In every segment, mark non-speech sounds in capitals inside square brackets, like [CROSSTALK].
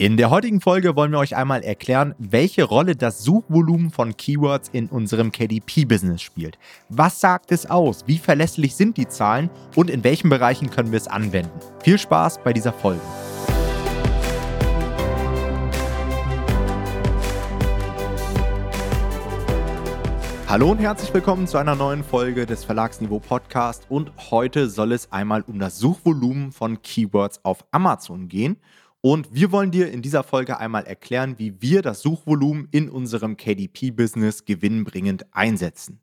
In der heutigen Folge wollen wir euch einmal erklären, welche Rolle das Suchvolumen von Keywords in unserem KDP-Business spielt. Was sagt es aus? Wie verlässlich sind die Zahlen? Und in welchen Bereichen können wir es anwenden? Viel Spaß bei dieser Folge. Hallo und herzlich willkommen zu einer neuen Folge des Verlagsniveau Podcast und heute soll es einmal um das Suchvolumen von Keywords auf Amazon gehen und wir wollen dir in dieser Folge einmal erklären, wie wir das Suchvolumen in unserem KDP-Business gewinnbringend einsetzen.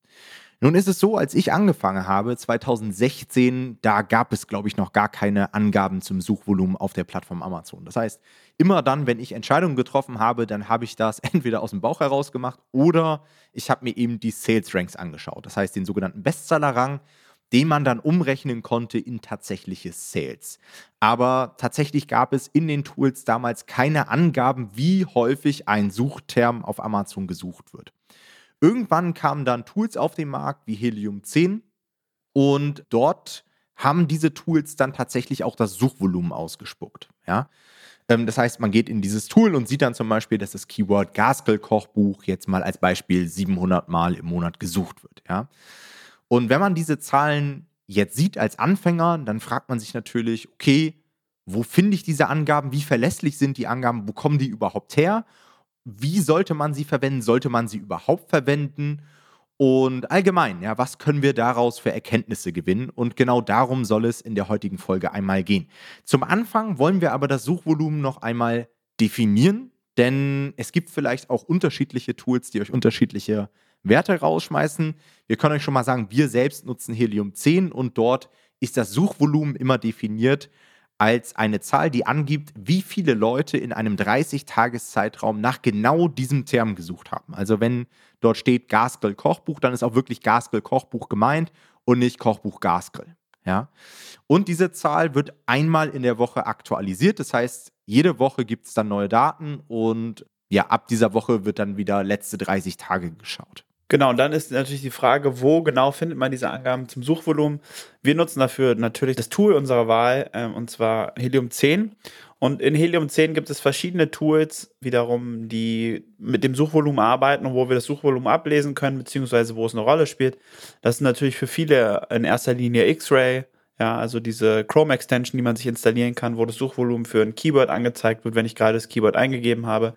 Nun ist es so, als ich angefangen habe, 2016, da gab es, glaube ich, noch gar keine Angaben zum Suchvolumen auf der Plattform Amazon. Das heißt, immer dann, wenn ich Entscheidungen getroffen habe, dann habe ich das [LAUGHS] entweder aus dem Bauch heraus gemacht oder ich habe mir eben die Sales Ranks angeschaut. Das heißt, den sogenannten Bestseller-Rang den man dann umrechnen konnte in tatsächliche Sales. Aber tatsächlich gab es in den Tools damals keine Angaben, wie häufig ein Suchterm auf Amazon gesucht wird. Irgendwann kamen dann Tools auf den Markt wie Helium 10 und dort haben diese Tools dann tatsächlich auch das Suchvolumen ausgespuckt. Ja? Ähm, das heißt, man geht in dieses Tool und sieht dann zum Beispiel, dass das Keyword Gaskel-Kochbuch jetzt mal als Beispiel 700 Mal im Monat gesucht wird. Ja? Und wenn man diese Zahlen jetzt sieht als Anfänger, dann fragt man sich natürlich, okay, wo finde ich diese Angaben? Wie verlässlich sind die Angaben? Wo kommen die überhaupt her? Wie sollte man sie verwenden? Sollte man sie überhaupt verwenden? Und allgemein, ja, was können wir daraus für Erkenntnisse gewinnen? Und genau darum soll es in der heutigen Folge einmal gehen. Zum Anfang wollen wir aber das Suchvolumen noch einmal definieren, denn es gibt vielleicht auch unterschiedliche Tools, die euch unterschiedliche Werte rausschmeißen. Wir können euch schon mal sagen, wir selbst nutzen Helium 10 und dort ist das Suchvolumen immer definiert als eine Zahl, die angibt, wie viele Leute in einem 30-Tages-Zeitraum nach genau diesem Term gesucht haben. Also wenn dort steht Gasgrill Kochbuch, dann ist auch wirklich Gasgrill Kochbuch gemeint und nicht Kochbuch Gasgrill. Ja? Und diese Zahl wird einmal in der Woche aktualisiert. Das heißt, jede Woche gibt es dann neue Daten und ja, ab dieser Woche wird dann wieder letzte 30 Tage geschaut. Genau, und dann ist natürlich die Frage, wo genau findet man diese Angaben zum Suchvolumen? Wir nutzen dafür natürlich das Tool unserer Wahl, äh, und zwar Helium 10. Und in Helium 10 gibt es verschiedene Tools, wiederum, die mit dem Suchvolumen arbeiten und wo wir das Suchvolumen ablesen können, beziehungsweise wo es eine Rolle spielt. Das ist natürlich für viele in erster Linie X-Ray, ja, also diese Chrome-Extension, die man sich installieren kann, wo das Suchvolumen für ein Keyword angezeigt wird, wenn ich gerade das Keyword eingegeben habe.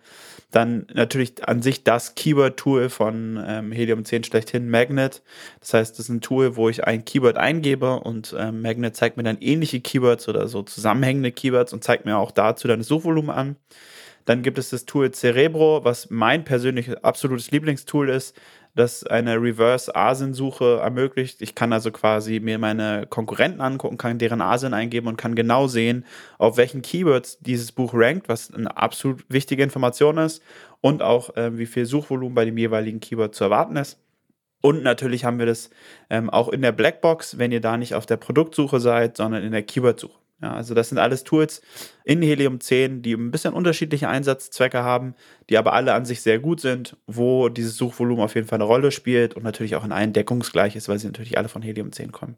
Dann natürlich an sich das Keyword-Tool von ähm, Helium 10 schlechthin, Magnet. Das heißt, das ist ein Tool, wo ich ein Keyword eingebe und ähm, Magnet zeigt mir dann ähnliche Keywords oder so zusammenhängende Keywords und zeigt mir auch dazu dann das Suchvolumen an. Dann gibt es das Tool Cerebro, was mein persönliches absolutes Lieblingstool ist, das eine Reverse-ASIN-Suche ermöglicht. Ich kann also quasi mir meine Konkurrenten angucken, kann deren ASIN eingeben und kann genau sehen, auf welchen Keywords dieses Buch rankt, was eine absolut wichtige Information ist und auch äh, wie viel Suchvolumen bei dem jeweiligen Keyword zu erwarten ist. Und natürlich haben wir das ähm, auch in der Blackbox, wenn ihr da nicht auf der Produktsuche seid, sondern in der Keyword-Suche. Ja, also das sind alles Tools in Helium 10, die ein bisschen unterschiedliche Einsatzzwecke haben, die aber alle an sich sehr gut sind, wo dieses Suchvolumen auf jeden Fall eine Rolle spielt und natürlich auch in allen deckungsgleich ist, weil sie natürlich alle von Helium 10 kommen.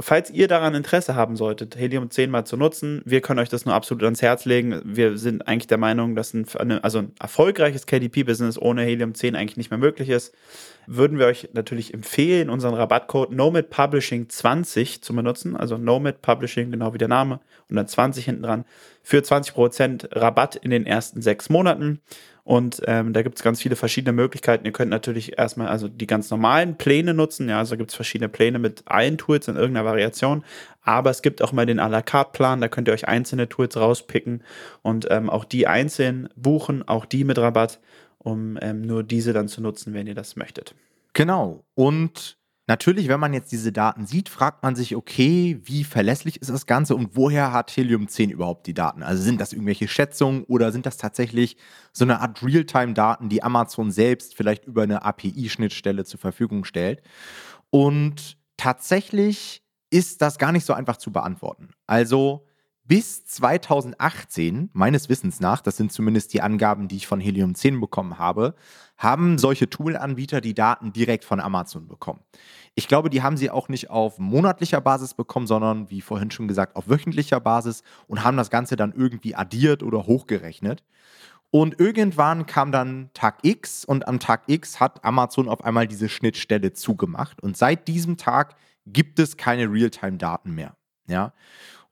Falls ihr daran Interesse haben solltet, Helium 10 mal zu nutzen, wir können euch das nur absolut ans Herz legen. Wir sind eigentlich der Meinung, dass ein, also ein erfolgreiches KDP-Business ohne Helium 10 eigentlich nicht mehr möglich ist. Würden wir euch natürlich empfehlen, unseren Rabattcode Nomad Publishing 20 zu benutzen. Also Nomad Publishing, genau wie der Name, und dann 20 hinten dran, für 20% Rabatt in den ersten sechs Monaten. Und ähm, da gibt es ganz viele verschiedene Möglichkeiten. Ihr könnt natürlich erstmal also die ganz normalen Pläne nutzen. Ja, also gibt es verschiedene Pläne mit allen Tools in irgendeiner Variation. Aber es gibt auch mal den à la carte Plan. Da könnt ihr euch einzelne Tools rauspicken und ähm, auch die einzeln buchen, auch die mit Rabatt, um ähm, nur diese dann zu nutzen, wenn ihr das möchtet. Genau. Und Natürlich, wenn man jetzt diese Daten sieht, fragt man sich, okay, wie verlässlich ist das Ganze und woher hat Helium 10 überhaupt die Daten? Also sind das irgendwelche Schätzungen oder sind das tatsächlich so eine Art Realtime-Daten, die Amazon selbst vielleicht über eine API-Schnittstelle zur Verfügung stellt? Und tatsächlich ist das gar nicht so einfach zu beantworten. Also bis 2018, meines Wissens nach, das sind zumindest die Angaben, die ich von Helium 10 bekommen habe, haben solche Tool-Anbieter die Daten direkt von Amazon bekommen. Ich glaube, die haben sie auch nicht auf monatlicher Basis bekommen, sondern wie vorhin schon gesagt, auf wöchentlicher Basis und haben das Ganze dann irgendwie addiert oder hochgerechnet. Und irgendwann kam dann Tag X und am Tag X hat Amazon auf einmal diese Schnittstelle zugemacht. Und seit diesem Tag gibt es keine Realtime-Daten mehr. Ja.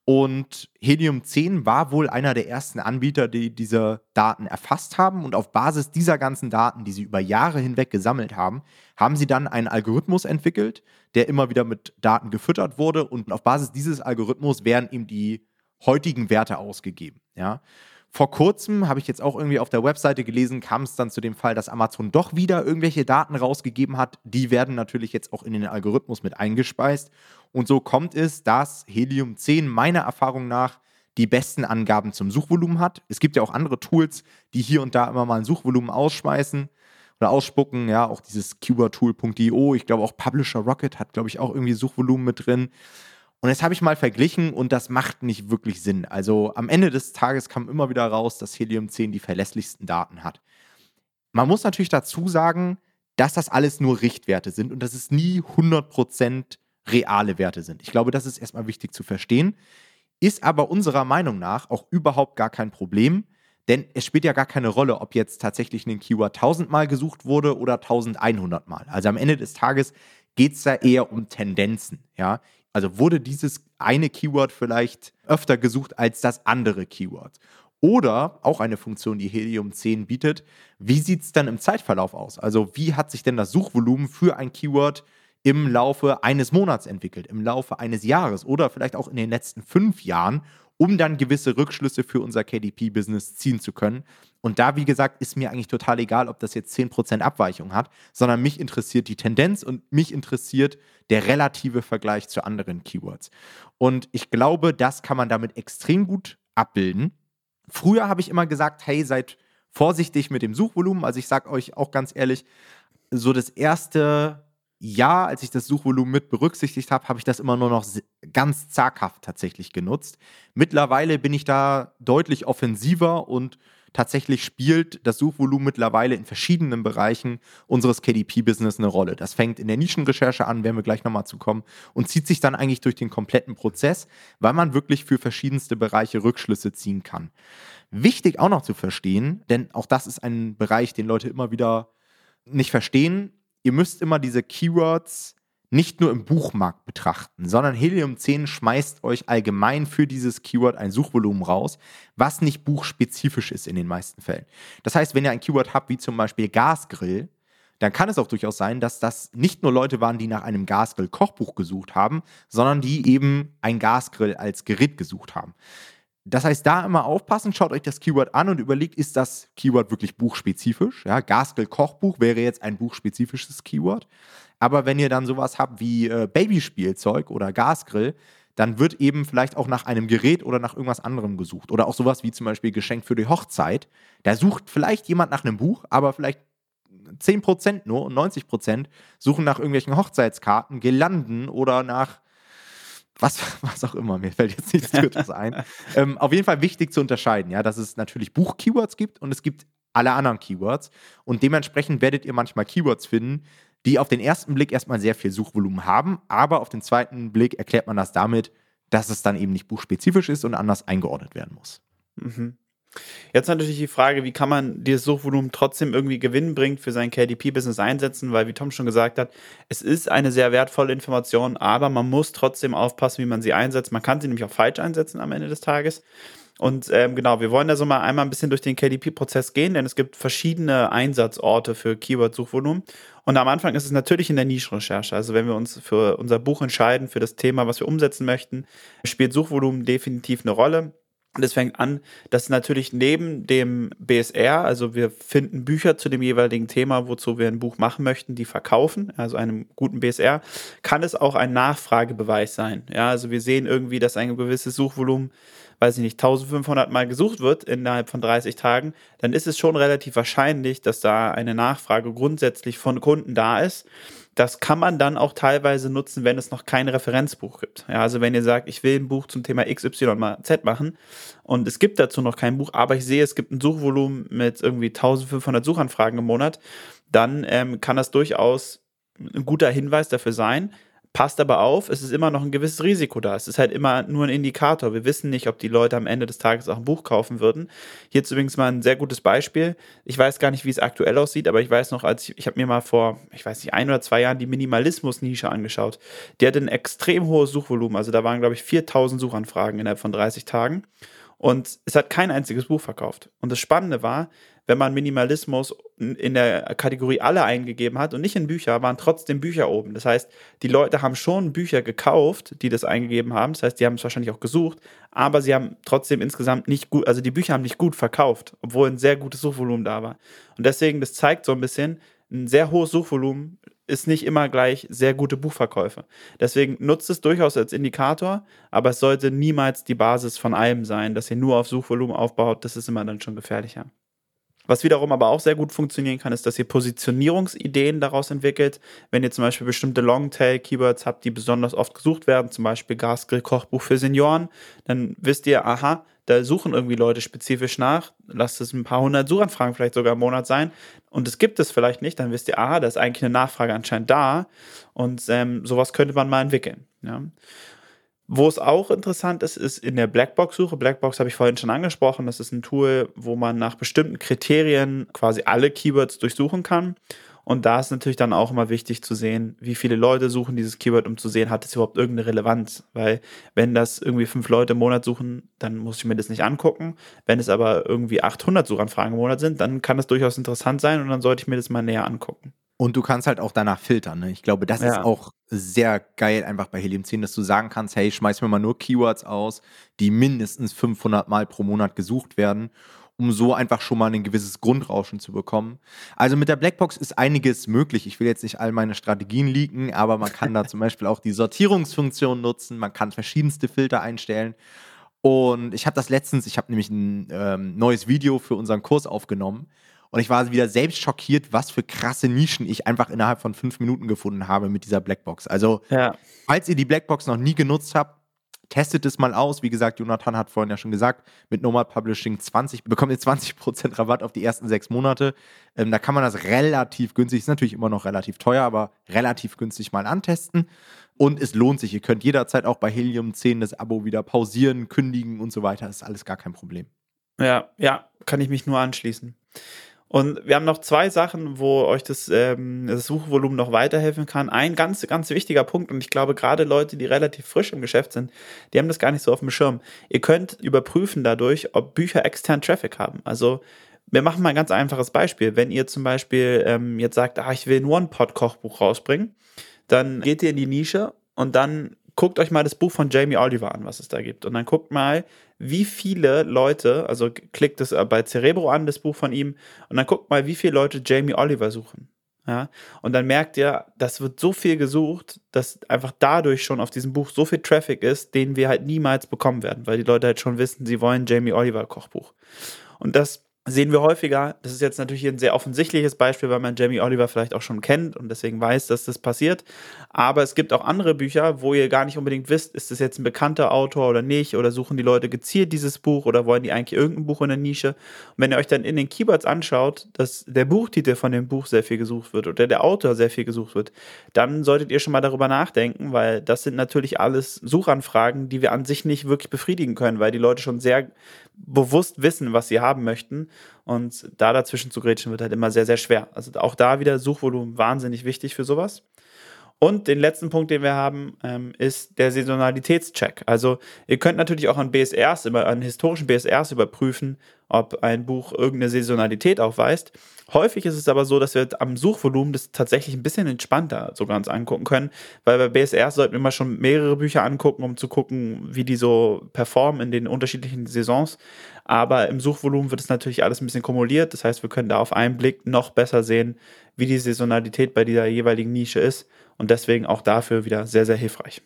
Und Helium 10 war wohl einer der ersten Anbieter, die diese Daten erfasst haben. Und auf Basis dieser ganzen Daten, die sie über Jahre hinweg gesammelt haben, haben sie dann einen Algorithmus entwickelt, der immer wieder mit Daten gefüttert wurde. Und auf Basis dieses Algorithmus werden ihm die heutigen Werte ausgegeben. Ja. Vor kurzem habe ich jetzt auch irgendwie auf der Webseite gelesen, kam es dann zu dem Fall, dass Amazon doch wieder irgendwelche Daten rausgegeben hat. Die werden natürlich jetzt auch in den Algorithmus mit eingespeist. Und so kommt es, dass Helium 10 meiner Erfahrung nach die besten Angaben zum Suchvolumen hat. Es gibt ja auch andere Tools, die hier und da immer mal ein Suchvolumen ausschmeißen oder ausspucken. Ja, auch dieses Keywordtool.io. Ich glaube auch Publisher Rocket hat, glaube ich, auch irgendwie Suchvolumen mit drin. Und jetzt habe ich mal verglichen und das macht nicht wirklich Sinn. Also am Ende des Tages kam immer wieder raus, dass Helium 10 die verlässlichsten Daten hat. Man muss natürlich dazu sagen, dass das alles nur Richtwerte sind und dass es nie 100% reale Werte sind. Ich glaube, das ist erstmal wichtig zu verstehen. Ist aber unserer Meinung nach auch überhaupt gar kein Problem, denn es spielt ja gar keine Rolle, ob jetzt tatsächlich ein Keyword 1000 Mal gesucht wurde oder 1100 Mal. Also am Ende des Tages geht es da eher um Tendenzen. Ja? Also wurde dieses eine Keyword vielleicht öfter gesucht als das andere Keyword. Oder auch eine Funktion, die Helium 10 bietet, wie sieht es dann im Zeitverlauf aus? Also wie hat sich denn das Suchvolumen für ein Keyword im Laufe eines Monats entwickelt, im Laufe eines Jahres oder vielleicht auch in den letzten fünf Jahren um dann gewisse Rückschlüsse für unser KDP-Business ziehen zu können. Und da, wie gesagt, ist mir eigentlich total egal, ob das jetzt 10% Abweichung hat, sondern mich interessiert die Tendenz und mich interessiert der relative Vergleich zu anderen Keywords. Und ich glaube, das kann man damit extrem gut abbilden. Früher habe ich immer gesagt, hey, seid vorsichtig mit dem Suchvolumen. Also ich sage euch auch ganz ehrlich, so das erste ja, als ich das Suchvolumen mit berücksichtigt habe, habe ich das immer nur noch ganz zaghaft tatsächlich genutzt. Mittlerweile bin ich da deutlich offensiver und tatsächlich spielt das Suchvolumen mittlerweile in verschiedenen Bereichen unseres KDP-Business eine Rolle. Das fängt in der Nischenrecherche an, werden wir gleich nochmal zu kommen, und zieht sich dann eigentlich durch den kompletten Prozess, weil man wirklich für verschiedenste Bereiche Rückschlüsse ziehen kann. Wichtig auch noch zu verstehen, denn auch das ist ein Bereich, den Leute immer wieder nicht verstehen ihr müsst immer diese Keywords nicht nur im Buchmarkt betrachten, sondern Helium 10 schmeißt euch allgemein für dieses Keyword ein Suchvolumen raus, was nicht buchspezifisch ist in den meisten Fällen. Das heißt, wenn ihr ein Keyword habt, wie zum Beispiel Gasgrill, dann kann es auch durchaus sein, dass das nicht nur Leute waren, die nach einem Gasgrill-Kochbuch gesucht haben, sondern die eben ein Gasgrill als Gerät gesucht haben. Das heißt, da immer aufpassen, schaut euch das Keyword an und überlegt, ist das Keyword wirklich buchspezifisch? Ja, Gaskell Kochbuch wäre jetzt ein buchspezifisches Keyword. Aber wenn ihr dann sowas habt wie äh, Babyspielzeug oder Gasgrill, dann wird eben vielleicht auch nach einem Gerät oder nach irgendwas anderem gesucht. Oder auch sowas wie zum Beispiel Geschenk für die Hochzeit. Da sucht vielleicht jemand nach einem Buch, aber vielleicht 10% nur und 90% suchen nach irgendwelchen Hochzeitskarten, Girlanden oder nach was, [LAUGHS] was auch immer, mir fällt jetzt nichts Drittes [LAUGHS] ein. Ähm, auf jeden Fall wichtig zu unterscheiden, ja, dass es natürlich Buch-Keywords gibt und es gibt alle anderen Keywords. Und dementsprechend werdet ihr manchmal Keywords finden, die auf den ersten Blick erstmal sehr viel Suchvolumen haben, aber auf den zweiten Blick erklärt man das damit, dass es dann eben nicht buchspezifisch ist und anders eingeordnet werden muss. Mhm. Jetzt natürlich die Frage, wie kann man dieses Suchvolumen trotzdem irgendwie gewinnbringend für sein KDP-Business einsetzen, weil wie Tom schon gesagt hat, es ist eine sehr wertvolle Information, aber man muss trotzdem aufpassen, wie man sie einsetzt. Man kann sie nämlich auch falsch einsetzen am Ende des Tages. Und ähm, genau, wir wollen da so mal einmal ein bisschen durch den KDP-Prozess gehen, denn es gibt verschiedene Einsatzorte für Keyword-Suchvolumen. Und am Anfang ist es natürlich in der Nischenrecherche. Also wenn wir uns für unser Buch entscheiden, für das Thema, was wir umsetzen möchten, spielt Suchvolumen definitiv eine Rolle. Und es fängt an, dass natürlich neben dem BSR, also wir finden Bücher zu dem jeweiligen Thema, wozu wir ein Buch machen möchten, die verkaufen, also einem guten BSR, kann es auch ein Nachfragebeweis sein. Ja, also wir sehen irgendwie, dass ein gewisses Suchvolumen weiß ich nicht, 1500 Mal gesucht wird innerhalb von 30 Tagen, dann ist es schon relativ wahrscheinlich, dass da eine Nachfrage grundsätzlich von Kunden da ist. Das kann man dann auch teilweise nutzen, wenn es noch kein Referenzbuch gibt. Ja, also wenn ihr sagt, ich will ein Buch zum Thema XY mal Z machen und es gibt dazu noch kein Buch, aber ich sehe, es gibt ein Suchvolumen mit irgendwie 1500 Suchanfragen im Monat, dann ähm, kann das durchaus ein guter Hinweis dafür sein, Passt aber auf, es ist immer noch ein gewisses Risiko da. Es ist halt immer nur ein Indikator. Wir wissen nicht, ob die Leute am Ende des Tages auch ein Buch kaufen würden. Hier ist übrigens mal ein sehr gutes Beispiel. Ich weiß gar nicht, wie es aktuell aussieht, aber ich weiß noch, als ich, ich habe mir mal vor, ich weiß nicht, ein oder zwei Jahren die Minimalismus-Nische angeschaut. Die hatte ein extrem hohes Suchvolumen. Also da waren, glaube ich, 4000 Suchanfragen innerhalb von 30 Tagen. Und es hat kein einziges Buch verkauft. Und das Spannende war, wenn man Minimalismus in der Kategorie alle eingegeben hat und nicht in Bücher, waren trotzdem Bücher oben. Das heißt, die Leute haben schon Bücher gekauft, die das eingegeben haben. Das heißt, die haben es wahrscheinlich auch gesucht, aber sie haben trotzdem insgesamt nicht gut, also die Bücher haben nicht gut verkauft, obwohl ein sehr gutes Suchvolumen da war. Und deswegen, das zeigt so ein bisschen, ein sehr hohes Suchvolumen ist nicht immer gleich sehr gute Buchverkäufe. Deswegen nutzt es durchaus als Indikator, aber es sollte niemals die Basis von allem sein, dass ihr nur auf Suchvolumen aufbaut. Das ist immer dann schon gefährlicher. Was wiederum aber auch sehr gut funktionieren kann, ist, dass ihr Positionierungsideen daraus entwickelt. Wenn ihr zum Beispiel bestimmte Longtail-Keywords habt, die besonders oft gesucht werden, zum Beispiel Gasgrill-Kochbuch für Senioren, dann wisst ihr, aha, da suchen irgendwie Leute spezifisch nach. Lasst es ein paar hundert Suchanfragen vielleicht sogar im Monat sein. Und es gibt es vielleicht nicht, dann wisst ihr, aha, da ist eigentlich eine Nachfrage anscheinend da. Und ähm, sowas könnte man mal entwickeln. Ja. Wo es auch interessant ist, ist in der Blackbox-Suche. Blackbox habe ich vorhin schon angesprochen. Das ist ein Tool, wo man nach bestimmten Kriterien quasi alle Keywords durchsuchen kann. Und da ist natürlich dann auch immer wichtig zu sehen, wie viele Leute suchen dieses Keyword, um zu sehen, hat es überhaupt irgendeine Relevanz. Weil wenn das irgendwie fünf Leute im Monat suchen, dann muss ich mir das nicht angucken. Wenn es aber irgendwie 800 Suchanfragen im Monat sind, dann kann das durchaus interessant sein und dann sollte ich mir das mal näher angucken. Und du kannst halt auch danach filtern. Ne? Ich glaube, das ja. ist auch sehr geil einfach bei Helium 10, dass du sagen kannst, hey, schmeiß mir mal nur Keywords aus, die mindestens 500 Mal pro Monat gesucht werden, um so einfach schon mal ein gewisses Grundrauschen zu bekommen. Also mit der Blackbox ist einiges möglich. Ich will jetzt nicht all meine Strategien leaken, aber man kann da [LAUGHS] zum Beispiel auch die Sortierungsfunktion nutzen, man kann verschiedenste Filter einstellen. Und ich habe das letztens, ich habe nämlich ein ähm, neues Video für unseren Kurs aufgenommen und ich war wieder selbst schockiert, was für krasse Nischen ich einfach innerhalb von fünf Minuten gefunden habe mit dieser Blackbox. Also, ja. falls ihr die Blackbox noch nie genutzt habt, testet es mal aus. Wie gesagt, Jonathan hat vorhin ja schon gesagt, mit Nomad Publishing 20 bekommt ihr 20% Rabatt auf die ersten sechs Monate. Ähm, da kann man das relativ günstig, ist natürlich immer noch relativ teuer, aber relativ günstig mal antesten. Und es lohnt sich. Ihr könnt jederzeit auch bei Helium 10 das Abo wieder pausieren, kündigen und so weiter. Ist alles gar kein Problem. Ja, ja, kann ich mich nur anschließen. Und wir haben noch zwei Sachen, wo euch das, ähm, das Suchvolumen noch weiterhelfen kann. Ein ganz, ganz wichtiger Punkt, und ich glaube, gerade Leute, die relativ frisch im Geschäft sind, die haben das gar nicht so auf dem Schirm. Ihr könnt überprüfen dadurch, ob Bücher extern Traffic haben. Also wir machen mal ein ganz einfaches Beispiel. Wenn ihr zum Beispiel ähm, jetzt sagt, ah, ich will ein One-Pot-Kochbuch rausbringen, dann geht ihr in die Nische und dann guckt euch mal das Buch von Jamie Oliver an, was es da gibt. Und dann guckt mal, wie viele Leute, also klickt es bei Cerebro an, das Buch von ihm, und dann guckt mal, wie viele Leute Jamie Oliver suchen. Ja, und dann merkt ihr, das wird so viel gesucht, dass einfach dadurch schon auf diesem Buch so viel Traffic ist, den wir halt niemals bekommen werden, weil die Leute halt schon wissen, sie wollen Jamie Oliver Kochbuch. Und das sehen wir häufiger. Das ist jetzt natürlich ein sehr offensichtliches Beispiel, weil man Jamie Oliver vielleicht auch schon kennt und deswegen weiß, dass das passiert. Aber es gibt auch andere Bücher, wo ihr gar nicht unbedingt wisst, ist das jetzt ein bekannter Autor oder nicht oder suchen die Leute gezielt dieses Buch oder wollen die eigentlich irgendein Buch in der Nische. Und wenn ihr euch dann in den Keywords anschaut, dass der Buchtitel von dem Buch sehr viel gesucht wird oder der Autor sehr viel gesucht wird, dann solltet ihr schon mal darüber nachdenken, weil das sind natürlich alles Suchanfragen, die wir an sich nicht wirklich befriedigen können, weil die Leute schon sehr bewusst wissen, was sie haben möchten. Und da dazwischen zu grätschen wird halt immer sehr, sehr schwer. Also auch da wieder Suchvolumen wahnsinnig wichtig für sowas. Und den letzten Punkt, den wir haben, ähm, ist der Saisonalitätscheck. Also ihr könnt natürlich auch an BSRs, an historischen BSRs überprüfen, ob ein Buch irgendeine Saisonalität aufweist. Häufig ist es aber so, dass wir am Suchvolumen das tatsächlich ein bisschen entspannter sogar uns angucken können, weil bei BSRs sollten wir mal schon mehrere Bücher angucken, um zu gucken, wie die so performen in den unterschiedlichen Saisons. Aber im Suchvolumen wird es natürlich alles ein bisschen kumuliert. Das heißt, wir können da auf einen Blick noch besser sehen, wie die Saisonalität bei dieser jeweiligen Nische ist und deswegen auch dafür wieder sehr, sehr hilfreich.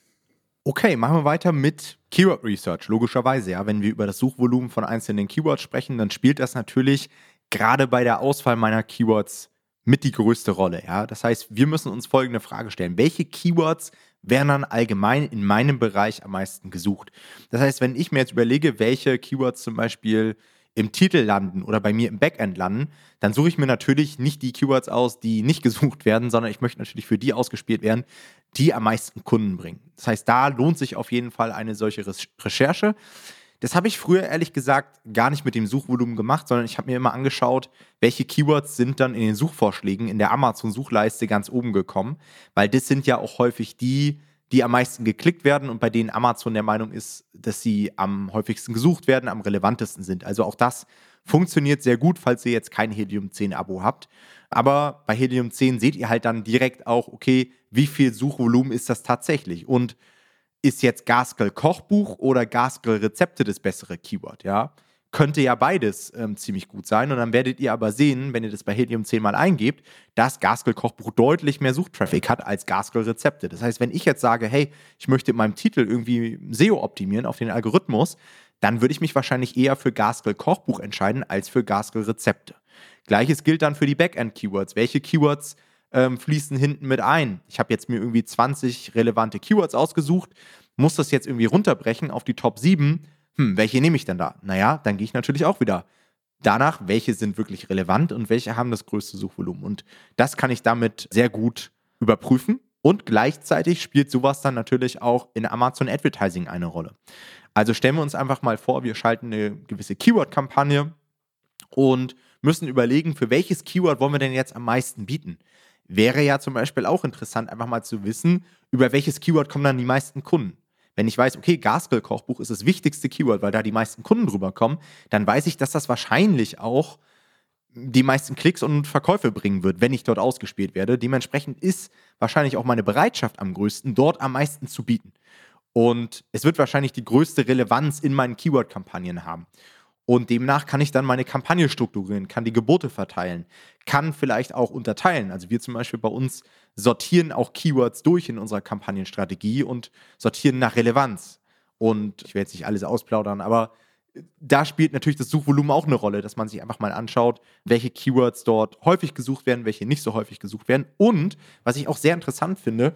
Okay, machen wir weiter mit Keyword Research. Logischerweise, ja, wenn wir über das Suchvolumen von einzelnen Keywords sprechen, dann spielt das natürlich gerade bei der Auswahl meiner Keywords mit die größte Rolle. Ja? Das heißt, wir müssen uns folgende Frage stellen. Welche Keywords werden dann allgemein in meinem Bereich am meisten gesucht? Das heißt, wenn ich mir jetzt überlege, welche Keywords zum Beispiel im Titel landen oder bei mir im Backend landen, dann suche ich mir natürlich nicht die Keywords aus, die nicht [LAUGHS] gesucht werden, sondern ich möchte natürlich für die ausgespielt werden, die am meisten Kunden bringen. Das heißt, da lohnt sich auf jeden Fall eine solche Recherche. Das habe ich früher ehrlich gesagt gar nicht mit dem Suchvolumen gemacht, sondern ich habe mir immer angeschaut, welche Keywords sind dann in den Suchvorschlägen in der Amazon-Suchleiste ganz oben gekommen, weil das sind ja auch häufig die, die am meisten geklickt werden und bei denen Amazon der Meinung ist, dass sie am häufigsten gesucht werden, am relevantesten sind. Also auch das funktioniert sehr gut, falls ihr jetzt kein Helium 10 Abo habt. Aber bei Helium 10 seht ihr halt dann direkt auch, okay, wie viel Suchvolumen ist das tatsächlich? Und ist jetzt Gaskell Kochbuch oder Gaskell Rezepte das bessere Keyword, ja? Könnte ja beides ähm, ziemlich gut sein. Und dann werdet ihr aber sehen, wenn ihr das bei Helium 10 mal eingebt, dass Gaskell Kochbuch deutlich mehr Suchtraffic hat als Gaskell Rezepte. Das heißt, wenn ich jetzt sage, hey, ich möchte in meinem Titel irgendwie SEO optimieren auf den Algorithmus, dann würde ich mich wahrscheinlich eher für Gaskell Kochbuch entscheiden als für Gaskell Rezepte. Gleiches gilt dann für die Backend-Keywords. Welche Keywords ähm, fließen hinten mit ein. Ich habe jetzt mir irgendwie 20 relevante Keywords ausgesucht, muss das jetzt irgendwie runterbrechen auf die Top 7. Hm, welche nehme ich denn da? Naja, dann gehe ich natürlich auch wieder danach, welche sind wirklich relevant und welche haben das größte Suchvolumen. Und das kann ich damit sehr gut überprüfen. Und gleichzeitig spielt sowas dann natürlich auch in Amazon Advertising eine Rolle. Also stellen wir uns einfach mal vor, wir schalten eine gewisse Keyword-Kampagne und müssen überlegen, für welches Keyword wollen wir denn jetzt am meisten bieten. Wäre ja zum Beispiel auch interessant, einfach mal zu wissen, über welches Keyword kommen dann die meisten Kunden. Wenn ich weiß, okay, Gaskell-Kochbuch ist das wichtigste Keyword, weil da die meisten Kunden drüber kommen, dann weiß ich, dass das wahrscheinlich auch die meisten Klicks und Verkäufe bringen wird, wenn ich dort ausgespielt werde. Dementsprechend ist wahrscheinlich auch meine Bereitschaft am größten, dort am meisten zu bieten. Und es wird wahrscheinlich die größte Relevanz in meinen Keyword-Kampagnen haben. Und demnach kann ich dann meine Kampagne strukturieren, kann die Gebote verteilen, kann vielleicht auch unterteilen. Also wir zum Beispiel bei uns sortieren auch Keywords durch in unserer Kampagnenstrategie und sortieren nach Relevanz. Und ich werde jetzt nicht alles ausplaudern, aber da spielt natürlich das Suchvolumen auch eine Rolle, dass man sich einfach mal anschaut, welche Keywords dort häufig gesucht werden, welche nicht so häufig gesucht werden. Und was ich auch sehr interessant finde,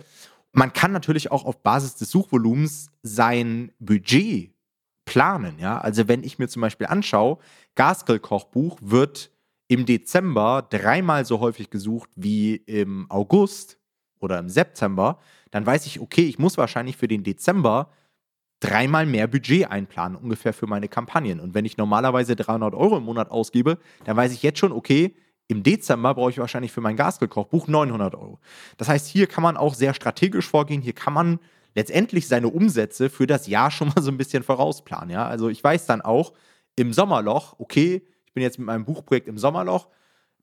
man kann natürlich auch auf Basis des Suchvolumens sein Budget planen. Ja? Also wenn ich mir zum Beispiel anschaue, Gaskell-Kochbuch wird im Dezember dreimal so häufig gesucht wie im August oder im September, dann weiß ich, okay, ich muss wahrscheinlich für den Dezember dreimal mehr Budget einplanen, ungefähr für meine Kampagnen. Und wenn ich normalerweise 300 Euro im Monat ausgebe, dann weiß ich jetzt schon, okay, im Dezember brauche ich wahrscheinlich für mein Gaskell-Kochbuch 900 Euro. Das heißt, hier kann man auch sehr strategisch vorgehen. Hier kann man letztendlich seine Umsätze für das Jahr schon mal so ein bisschen vorausplanen. Ja? Also ich weiß dann auch im Sommerloch, okay, ich bin jetzt mit meinem Buchprojekt im Sommerloch,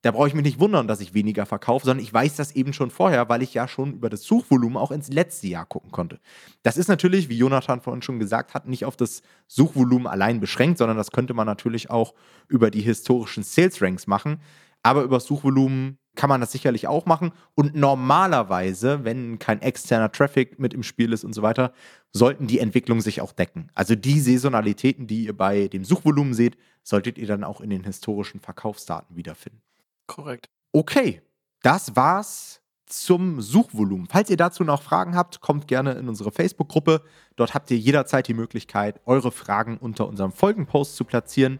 da brauche ich mich nicht wundern, dass ich weniger verkaufe, sondern ich weiß das eben schon vorher, weil ich ja schon über das Suchvolumen auch ins letzte Jahr gucken konnte. Das ist natürlich, wie Jonathan vorhin schon gesagt hat, nicht auf das Suchvolumen allein beschränkt, sondern das könnte man natürlich auch über die historischen Sales Ranks machen. Aber über das Suchvolumen kann man das sicherlich auch machen. Und normalerweise, wenn kein externer Traffic mit im Spiel ist und so weiter, sollten die Entwicklungen sich auch decken. Also die Saisonalitäten, die ihr bei dem Suchvolumen seht, solltet ihr dann auch in den historischen Verkaufsdaten wiederfinden. Korrekt. Okay, das war's zum Suchvolumen. Falls ihr dazu noch Fragen habt, kommt gerne in unsere Facebook-Gruppe. Dort habt ihr jederzeit die Möglichkeit, eure Fragen unter unserem Folgenpost zu platzieren.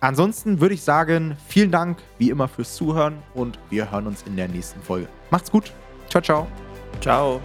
Ansonsten würde ich sagen, vielen Dank wie immer fürs Zuhören und wir hören uns in der nächsten Folge. Macht's gut. Ciao, ciao. Ciao.